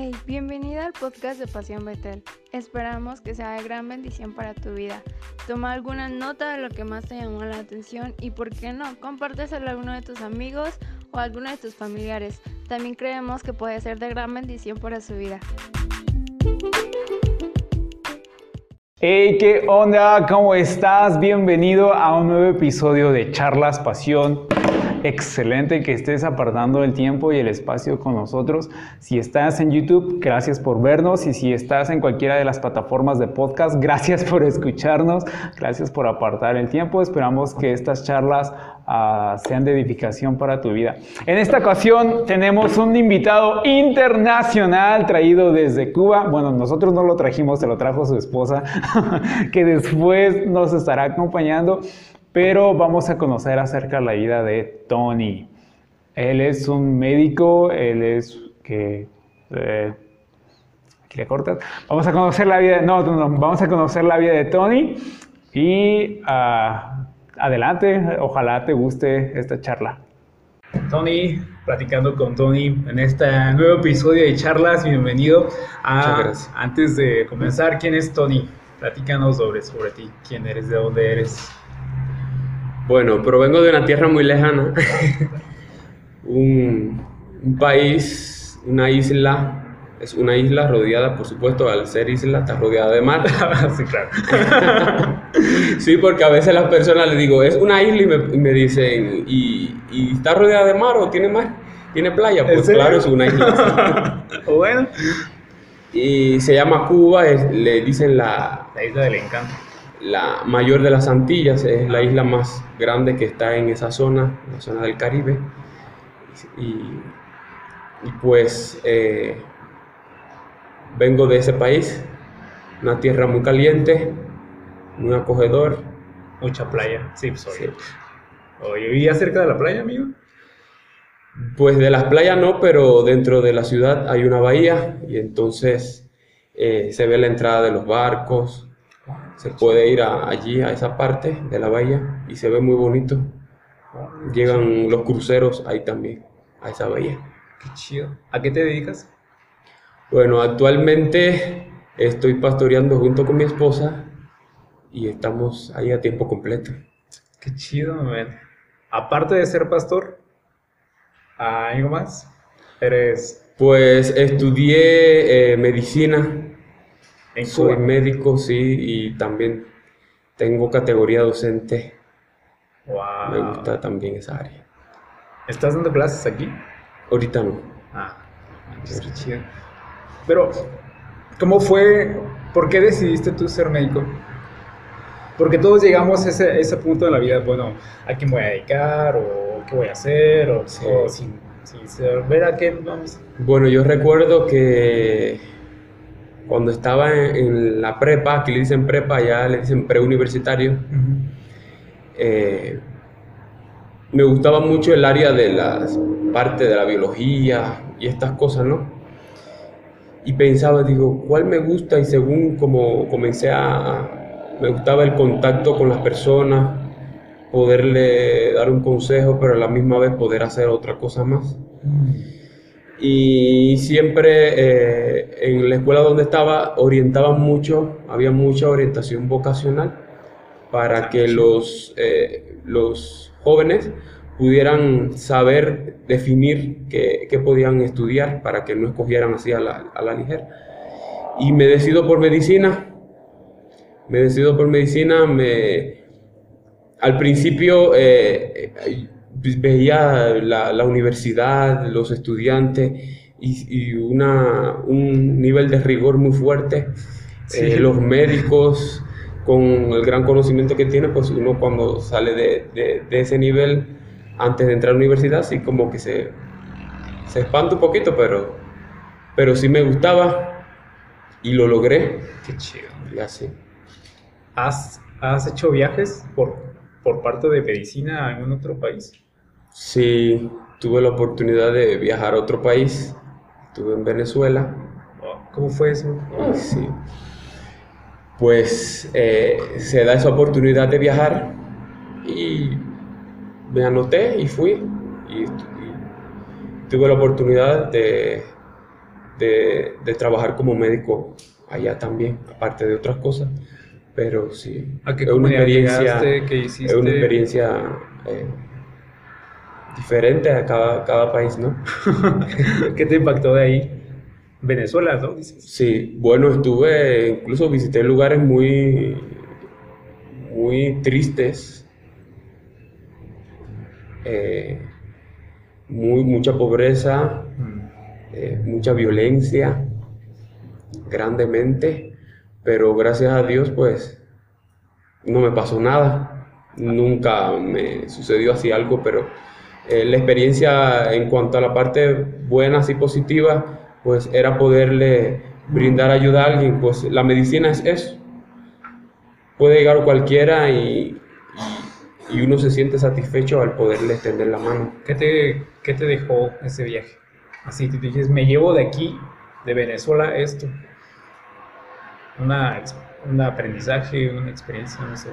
Hey, bienvenida al podcast de Pasión Betel. Esperamos que sea de gran bendición para tu vida. Toma alguna nota de lo que más te llamó la atención y, por qué no, compárteselo a alguno de tus amigos o a alguno de tus familiares. También creemos que puede ser de gran bendición para su vida. Hey, ¿qué onda? ¿Cómo estás? Bienvenido a un nuevo episodio de Charlas Pasión excelente que estés apartando el tiempo y el espacio con nosotros. Si estás en YouTube, gracias por vernos y si estás en cualquiera de las plataformas de podcast, gracias por escucharnos, gracias por apartar el tiempo. Esperamos que estas charlas uh, sean de edificación para tu vida. En esta ocasión tenemos un invitado internacional traído desde Cuba. Bueno, nosotros no lo trajimos, se lo trajo su esposa, que después nos estará acompañando pero vamos a conocer acerca de la vida de Tony. Él es un médico, él es que... Eh, aquí le cortas. Vamos a conocer la vida, no, no, no, vamos a conocer la vida de Tony y uh, adelante, ojalá te guste esta charla. Tony, platicando con Tony en este nuevo episodio de charlas, bienvenido. A, antes de comenzar, ¿quién es Tony? Platícanos sobre, sobre ti, quién eres, de dónde eres. Bueno, provengo de una tierra muy lejana, un, país, una isla, es una isla rodeada, por supuesto, al ser isla, está rodeada de mar. sí, claro. sí, porque a veces las personas les digo, es una isla y me, dicen, ¿y, está rodeada de mar o tiene mar? ¿Tiene playa? Pues claro, es una isla. bueno. Y se llama Cuba, le dicen la... La isla del encanto la mayor de las Antillas, es la isla más grande que está en esa zona, la zona del Caribe. Y, pues eh, vengo de ese país, una tierra muy caliente, muy acogedor. Mucha playa, sí, pues sí. ¿vivía cerca de la playa, amigo? Pues de las playas no, pero dentro de la ciudad hay una bahía y entonces eh, se ve la entrada de los barcos, se puede ir allí, a esa parte de la bahía, y se ve muy bonito. Llegan los cruceros ahí también, a esa bahía. Qué chido. ¿A qué te dedicas? Bueno, actualmente estoy pastoreando junto con mi esposa y estamos ahí a tiempo completo. Qué chido, man. Aparte de ser pastor, ¿algo más? Eres... Pues estudié eh, medicina soy médico, sí, y también tengo categoría docente. Wow. Me gusta también esa área. ¿Estás dando clases aquí? Ahorita no. Ah, qué chido. Pero, ¿cómo fue? ¿Por qué decidiste tú ser médico? Porque todos llegamos a ese, ese punto de la vida, bueno, ¿a quién voy a dedicar? ¿O qué voy a hacer? ¿O, sin, sin saber a qué vamos? Bueno, yo recuerdo que cuando estaba en, la prepa, aquí le dicen prepa, ya le dicen preuniversitario, eh, me gustaba mucho el área de las parte de la biología y estas cosas, ¿no? Y pensaba, digo, ¿cuál me gusta? Y según como comencé a, me gustaba el contacto con las personas, poderle dar un consejo, pero a la misma vez poder hacer otra cosa más y siempre eh, en la escuela donde estaba orientaban mucho, había mucha orientación vocacional para que los, eh, los jóvenes pudieran saber definir qué, qué, podían estudiar para que no escogieran así a la, a la ligera. Y me decido por medicina, me decido por medicina, me, al principio eh, veía la, la universidad, los estudiantes y, y, una, un nivel de rigor muy fuerte. Eh, los médicos, con el gran conocimiento que tiene, pues uno cuando sale de, de, de, ese nivel, antes de entrar a la universidad, sí como que se, se espanta un poquito, pero, pero sí me gustaba y lo logré. Qué chido. Y así. ¿Has, has hecho viajes por, por parte de medicina a algún otro país? Sí, tuve la oportunidad de viajar a otro país. Estuve en Venezuela. ¿Cómo fue eso? Sí. Pues eh, se da esa oportunidad de viajar y me anoté y fui. Y, tuve la oportunidad de, de, de trabajar como médico allá también, aparte de otras cosas. Pero sí, ¿A qué es una experiencia, eh, diferente a cada, cada país, ¿no? ¿Qué te impactó de ahí? Venezuela, ¿no? Dices. Sí, bueno, estuve, incluso visité lugares muy, muy tristes, eh, muy, mucha pobreza, Mm. eh, mucha violencia, grandemente, pero gracias a Dios, pues, no me pasó nada. Nunca me sucedió así algo, pero eh, la experiencia en cuanto a la parte buena y positiva, pues era poderle brindar ayuda a alguien. Pues la medicina es eso. Puede llegar cualquiera y, y- uno se siente satisfecho al poderle extender la mano. ¿Qué te, qué te dejó ese viaje? Así te dices, me llevo de aquí, de Venezuela, esto. Una, un aprendizaje, una experiencia, no sé.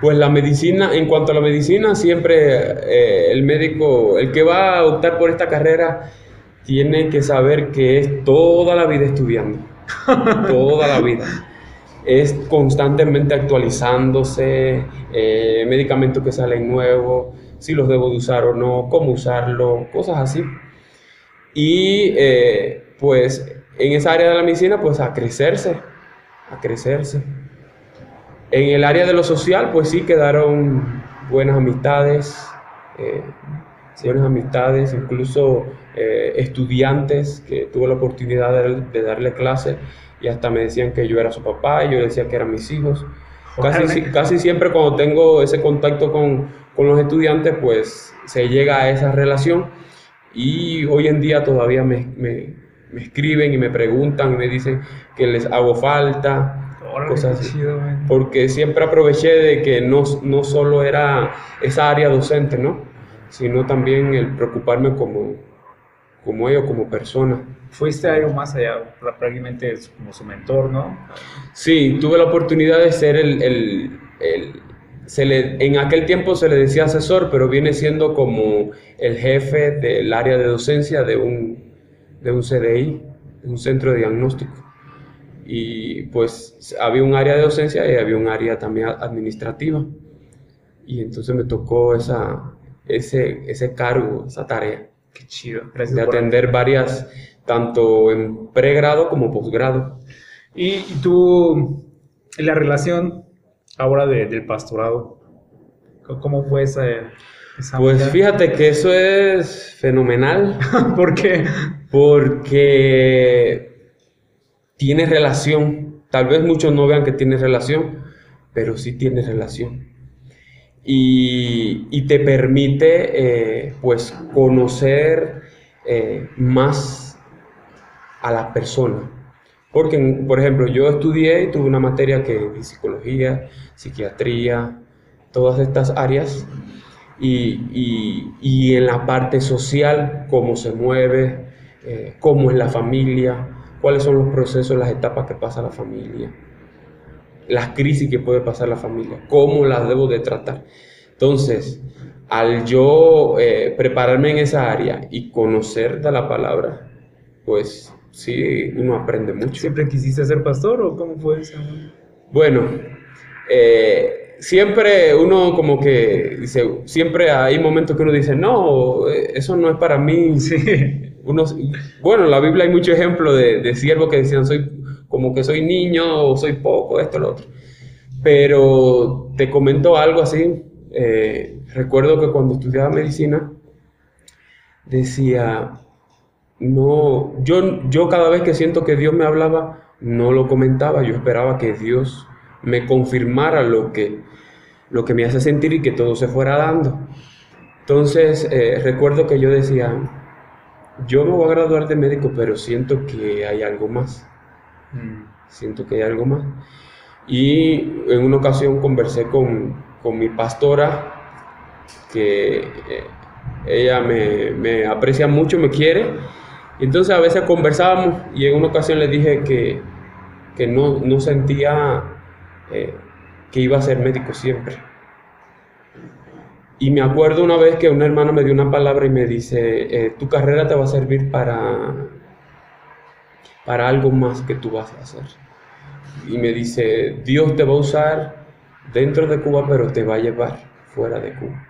Pues la medicina, en cuanto a la medicina, siempre eh, el médico, el que va a optar por esta carrera, tiene que saber que es toda la vida estudiando, toda la vida. Es constantemente actualizándose, eh, medicamentos que salen nuevos, si los debo de usar o no, cómo usarlo, cosas así. Y eh, pues en esa área de la medicina, pues a crecerse, a crecerse. En el área de lo social, pues sí quedaron buenas amistades, eh, buenas amistades, incluso eh, estudiantes que tuve la oportunidad de, de darle clase y hasta me decían que yo era su papá y yo decía que eran mis hijos. Casi, casi siempre cuando tengo ese contacto con, con los estudiantes, pues se llega a esa relación y hoy en día todavía me, me- me escriben y me preguntan y me dicen que les hago falta, cosas así. chido, porque siempre aproveché de que no, no solo era esa área docente, ¿no? Sino también el preocuparme como, como ellos, como persona. Fuiste algo más allá, prácticamente como su mentor, ¿no? Sí, tuve la oportunidad de ser el, el- el- se le, en aquel tiempo se le decía asesor, pero viene siendo como el jefe del área de docencia de un, de un CDI, de un centro de diagnóstico. Y pues había un área de docencia y había un área también administrativa. Y entonces me tocó esa, ese, ese cargo, esa tarea, Qué chido. Gracias de atender varias, tanto en pregrado como posgrado. Y, y tú, en la relación ahora de- del pastorado, ¿cómo- ¿cómo fue esa, esa Pues fíjate que eso es fenomenal ¿Por qué? porque tiene relación. Tal vez muchos no vean que tiene relación, pero sí tiene relación. Y, y te permite eh, pues conocer eh, más a la persona. Porque, por ejemplo, yo estudié y tuve una materia que es psicología, psiquiatría, todas estas áreas y, y- y en la parte social, cómo se mueve, eh, cómo es la familia, cuáles son los procesos, las etapas que pasa la familia, las crisis que puede pasar la familia, cómo las debo de tratar. Entonces, al yo eh, prepararme en esa área y conocer de la palabra, pues sí, uno aprende mucho. ¿Siempre quisiste ser pastor o cómo fue eso? Bueno, eh, siempre uno como que dice, siempre hay momentos que uno dice, no, eso no es para mí. Sí. Uno, bueno, en la Biblia hay mucho ejemplo de, de siervos que decían, soy como que soy niño o soy poco, esto, lo otro. Pero te comento algo así. eh, recuerdo que cuando estudiaba medicina, decía, no, yo, yo cada vez que siento que Dios me hablaba, no lo comentaba, yo esperaba que Dios me confirmara lo que, lo que me hace sentir y que todo se fuera dando. Entonces, eh, recuerdo que yo decía, yo me voy a graduar de médico, pero siento que hay algo más, Mm. siento que hay algo más. Y en una ocasión conversé con, con mi pastora, que eh, ella me, me aprecia mucho, me quiere, entonces a veces conversábamos y en una ocasión le dije que, que no, no sentía eh, que iba a ser médico siempre. Y me acuerdo una vez que una hermana me dio una palabra y me dice, eh, tu carrera te va a servir para, para algo más que tú vas a hacer. Y me dice, Dios te va a usar dentro de Cuba, pero te va a llevar fuera de Cuba.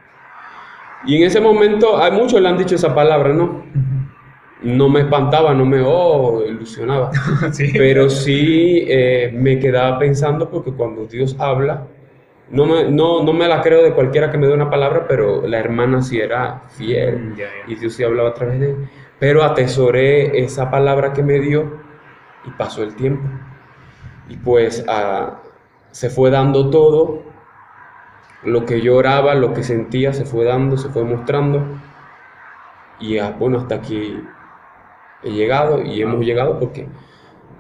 Y en ese momento, hay muchos le han dicho esa palabra, ¿no? No me espantaba, no me oh, ilusionaba. Pero sí eh, me quedaba pensando porque cuando Dios habla, no me, no, no me la creo de cualquiera que me dé una palabra, pero la hermana sí era fiel Mm, y Dios sí hablaba a través de él. Pero atesoré esa palabra que me dio y pasó el tiempo. Y pues ah, se fue dando todo, lo que yo oraba, lo que sentía, se fue dando, se fue mostrando. Y ah, bueno, hasta aquí he llegado y hemos llegado porque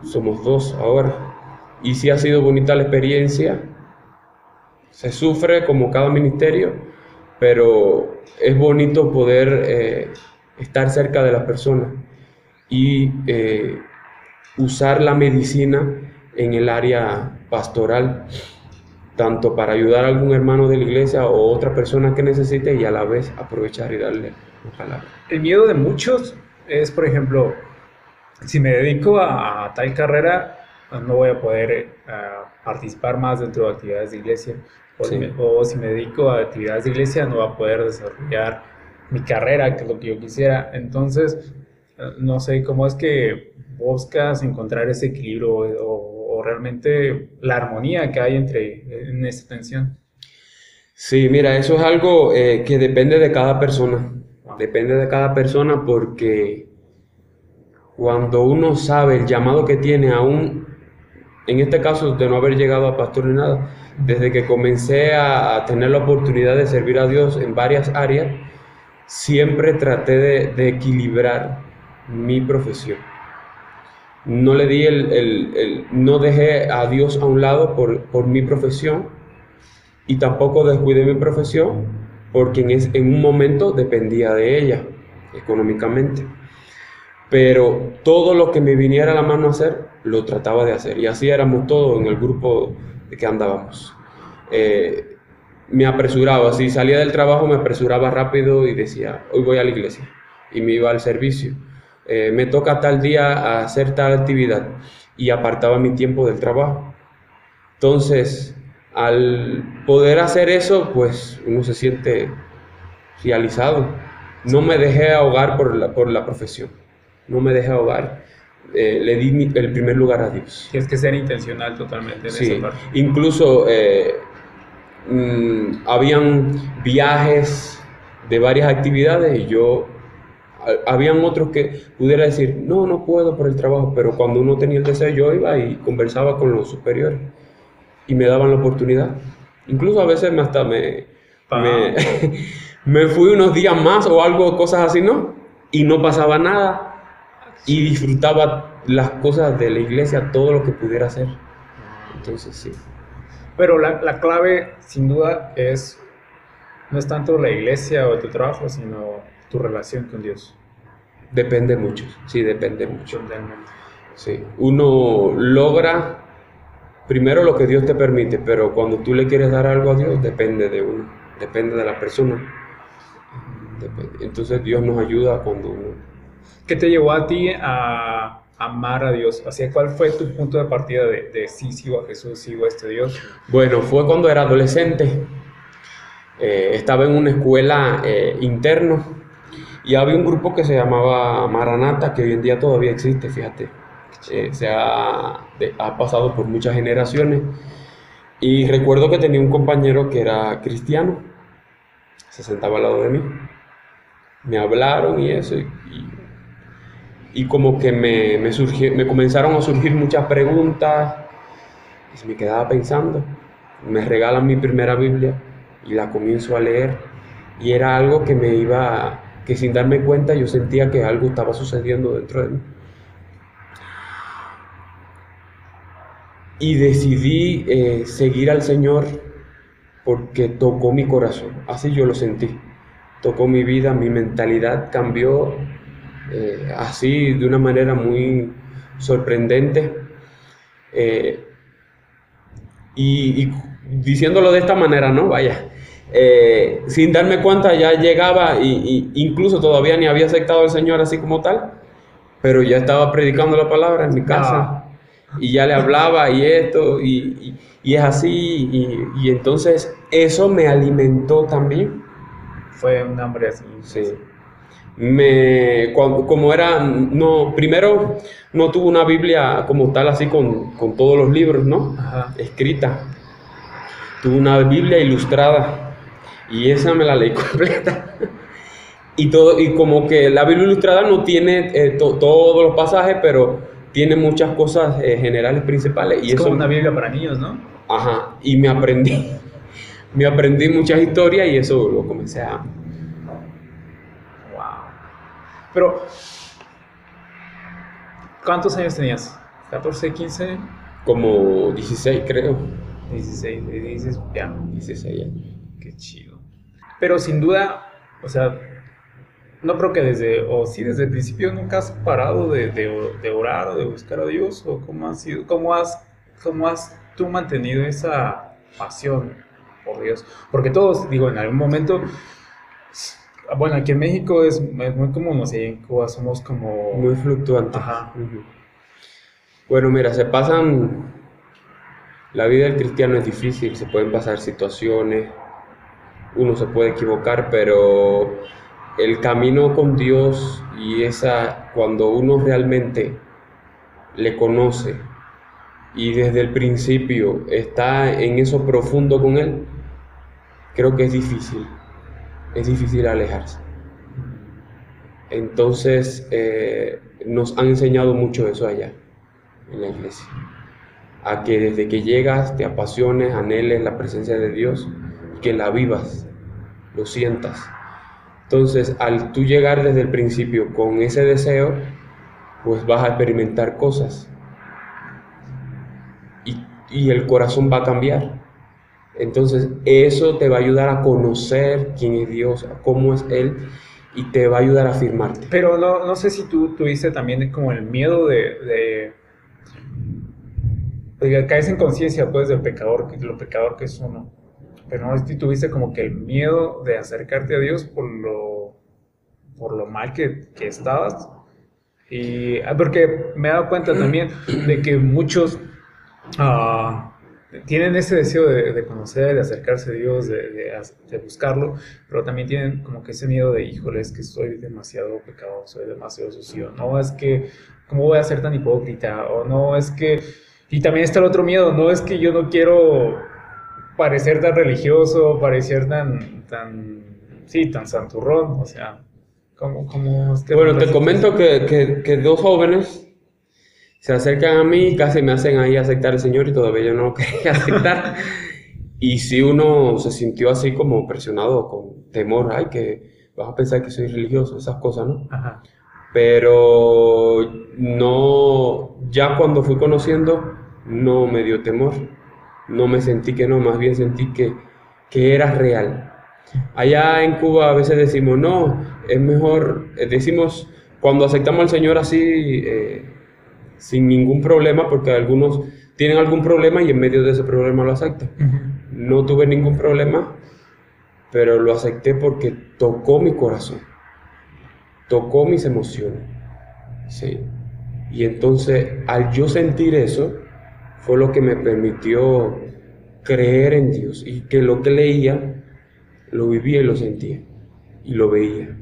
somos dos ahora. Y sí ha sido bonita la experiencia. Se sufre como cada ministerio, pero es bonito poder eh, estar cerca de las personas y eh, usar la medicina en el área pastoral, tanto para ayudar a algún hermano de la iglesia o otra persona que necesite y a la vez aprovechar y darle una palabra. El miedo de muchos es, por ejemplo, si me dedico a, a tal carrera, no voy a poder eh, participar más dentro de actividades de iglesia. O, Sí. me- o si me dedico a actividades de iglesia, no voy a poder desarrollar mi carrera, que es lo que yo quisiera. Entonces, eh, no sé cómo es que buscas encontrar ese equilibrio o, o realmente la armonía que hay entre en esta tensión. Sí, mira, eso es algo eh, que depende de cada persona. Depende de cada persona porque cuando uno sabe el llamado que tiene aún, en este caso de no haber llegado a pastor ni nada, desde que comencé a, tener la oportunidad de servir a Dios en varias áreas, siempre traté de, de equilibrar mi profesión. No le di el, el- el- no dejé a Dios a un lado por, por mi profesión y tampoco descuidé mi profesión porque en, es- en un momento dependía de ella económicamente. Pero todo lo que me viniera a la mano a hacer, lo trataba de hacer. Y así éramos todos en el grupo que andábamos. Eh, me apresuraba, si salía del trabajo me apresuraba rápido y decía, hoy voy a la iglesia. Y me iba al servicio. Eh, me toca tal día hacer tal actividad. Y apartaba mi tiempo del trabajo. Entonces, al poder hacer eso, pues uno se siente realizado. No me dejé ahogar por la, por la profesión. No me dejé ahogar. Eh, le di mi- el primer lugar a Dios. Tienes que ser intencional totalmente en Sí, esa parte. incluso eh, mm, habían viajes de varias actividades y yo, habían otros que pudiera decir, no, no puedo por el trabajo, pero cuando uno tenía el deseo yo iba y conversaba con los superiores y me daban la oportunidad. Incluso a veces me hasta me, me, me fui unos días más o algo, cosas así, ¿no? Y no pasaba nada y disfrutaba las cosas de la iglesia, todo lo que pudiera hacer. Entonces, sí. Pero la, la clave, sin duda, es no es tanto la iglesia o tu trabajo, sino tu relación con Dios. Depende mucho, sí, depende mucho. Totalmente. Sí. Uno logra primero lo que Dios te permite, pero cuando tú le quieres dar algo a Dios, depende de uno, depende de la persona. Entonces Dios nos ayuda cuando uno... ¿Qué te llevó a ti a amar a Dios? Hacia cuál fue tu punto de partida de, de sí, sigo a Jesús, sigo a este Dios? Bueno, fue cuando era adolescente. Eh, estaba en una escuela eh, interno y había un grupo que se llamaba Maranata, que hoy en día todavía existe, fíjate. Eh, se ha, ha pasado por muchas generaciones. Y recuerdo que tenía un compañero que era cristiano, se sentaba al lado de mí. Me hablaron y eso, y, como que me, me, me comenzaron a surgir muchas preguntas y me quedaba pensando. Me regalan mi primera Biblia y la comienzo a leer y era algo que me iba, que sin darme cuenta yo sentía que algo estaba sucediendo dentro de mí. Y decidí eh, seguir al Señor porque tocó mi corazón, así yo lo sentí. Tocó mi vida, mi mentalidad cambió eh, así de una manera muy sorprendente. Eh, y, y diciéndolo de esta manera, ¿no? Vaya, sin darme cuenta ya llegaba y, incluso todavía ni había aceptado al Señor así como tal, pero ya estaba predicando la palabra en mi casa. Y ya le hablaba y esto y, y es así y, entonces eso me alimentó también. Fue un hambre así. Sí. Me, como era, no, primero no tuve una Biblia como tal así con, con todos los libros, ¿no? Escrita. Tuve una Biblia ilustrada y esa me la leí completa. y, todo, y como que la Biblia ilustrada no tiene eh, todos los pasajes, pero tiene muchas cosas eh, generales principales. Es y como una Biblia para niños, ¿no? Ajá, y me aprendí, me aprendí muchas historias y eso lo comencé a... Wow. Pero, ¿cuántos años tenías? ¿14, 15? Como 16, creo. 16, 16, ya. 16 ya. Qué chido. Pero sin duda, o sea, no creo que desde, o sí, desde el principio nunca has parado de, de, de orar o de buscar a Dios, o cómo has sido, cómo has, cómo has tú mantenido esa pasión por Dios? Porque todos, digo, en algún momento, bueno, aquí en México es, muy común, no sé, en Cuba somos como... Muy fluctuantes. Ajá. Bueno, mira, se pasan... La vida del cristiano es difícil, se pueden pasar situaciones, uno se puede equivocar, pero el camino con Dios y esa, cuando uno realmente le conoce, y desde el principio está en eso profundo con Él, creo que es difícil, es difícil alejarse. Entonces eh, nos han enseñado mucho eso allá, en la iglesia, a que desde que llegas te apasiones, anheles la presencia de Dios, que la vivas, lo sientas. Entonces, al tú llegar desde el principio con ese deseo, pues vas a experimentar cosas y el corazón va a cambiar. Entonces, eso te va a ayudar a conocer quién es Dios, cómo es Él, y te va a ayudar a afirmarte. Pero no, no sé si tú tuviste también como el miedo de, de, caes en conciencia pues del pecador, lo pecador que es uno. Pero no si tuviste como que el miedo de acercarte a Dios por lo, por lo mal que, que estabas. Y ah, porque me he dado cuenta también de que muchos Ah, tienen ese deseo de, conocer, de acercarse a Dios, de, buscarlo, pero también tienen como que ese miedo de, híjole, es que soy demasiado pecado, soy demasiado sucio, no es que, ¿cómo voy a ser tan hipócrita? O no es que, y también está el otro miedo, no es que yo no quiero parecer tan religioso, parecer tan, tan, sí, tan santurrón, o sea, como, como bueno, te comento que, que, que dos jóvenes se acercan a mí y casi me hacen ahí aceptar el Señor y todavía yo no lo quería aceptar. y si uno se sintió así como presionado, con temor, ay, que vas a pensar que soy religioso, esas cosas, ¿no? Pero no, ya cuando fui conociendo, no me dio temor, no me sentí que no, más bien sentí que, que era real. Allá en Cuba a veces decimos, no, es mejor, eh, decimos, cuando aceptamos al Señor así, eh, sin ningún problema, porque algunos tienen algún problema y en medio de ese problema lo aceptan. No tuve ningún problema, pero lo acepté porque tocó mi corazón, tocó mis emociones. Sí. Y entonces, al yo sentir eso, fue lo que me permitió creer en Dios y que lo que leía, lo vivía y lo sentía y lo veía.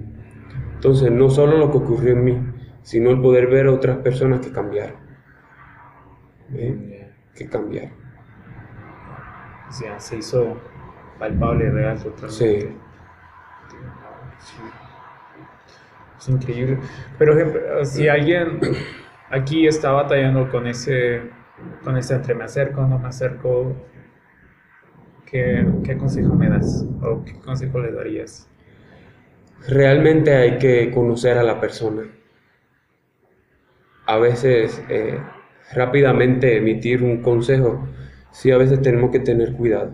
Entonces, no solo lo que ocurrió en mí, sino el poder ver a otras personas que cambiaron. ¿eh? Que cambiaron. O sea, se hizo palpable, real, totalmente. Sí. Es increíble. Pero si alguien aquí está batallando con ese, con ese entre me acerco, no me acerco, ¿qué, qué consejo me das? ¿O qué consejo le darías? Realmente hay que conocer a la persona a veces eh, rápidamente emitir un consejo, sí a veces tenemos que tener cuidado,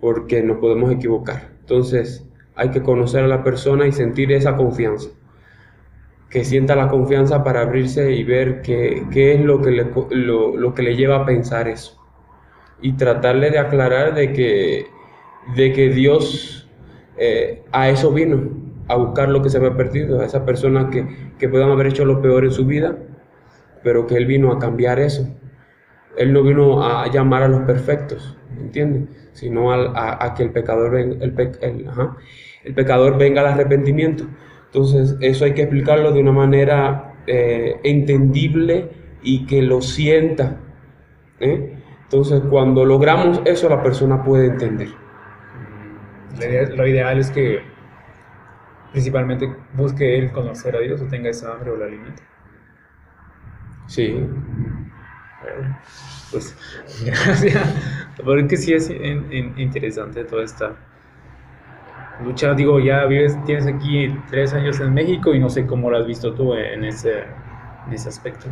porque nos podemos equivocar. Entonces hay que conocer a la persona y sentir esa confianza, que sienta la confianza para abrirse y ver qué, es lo que, le, lo, que le lleva a pensar eso. Y tratarle de aclarar de que de que Dios eh, a eso vino, a buscar lo que se había perdido, a esas personas que, que puedan haber hecho lo peor en su vida, pero que Él vino a cambiar eso. Él no vino a llamar a los perfectos, ¿entiendes? Sino a, que el pecador, venga, el, el, pecador venga al arrepentimiento. Entonces, eso hay que explicarlo de una manera eh, entendible y que lo sienta. ¿eh? Entonces, cuando logramos eso, la persona puede entender. Lo ideal es que principalmente busque él conocer a Dios o tenga esa hambre o la limita. Sí. Pues gracias. Porque sí es interesante toda esta lucha. Digo, ya vives, tienes aquí tres años en México y no sé cómo lo has visto tú en ese, en ese aspecto.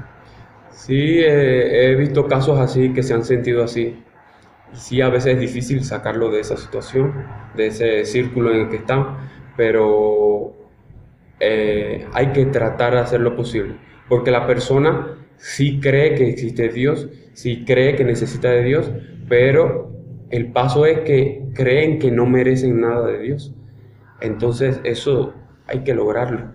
Sí, he visto casos así que se han sentido así. Sí, a veces es difícil sacarlo de esa situación, de ese círculo en el que están, pero eh, hay que tratar de hacer lo posible. Porque la persona sí cree que existe Dios, sí cree que necesita de Dios, pero el paso es que creen que no merecen nada de Dios. Entonces eso hay que lograrlo.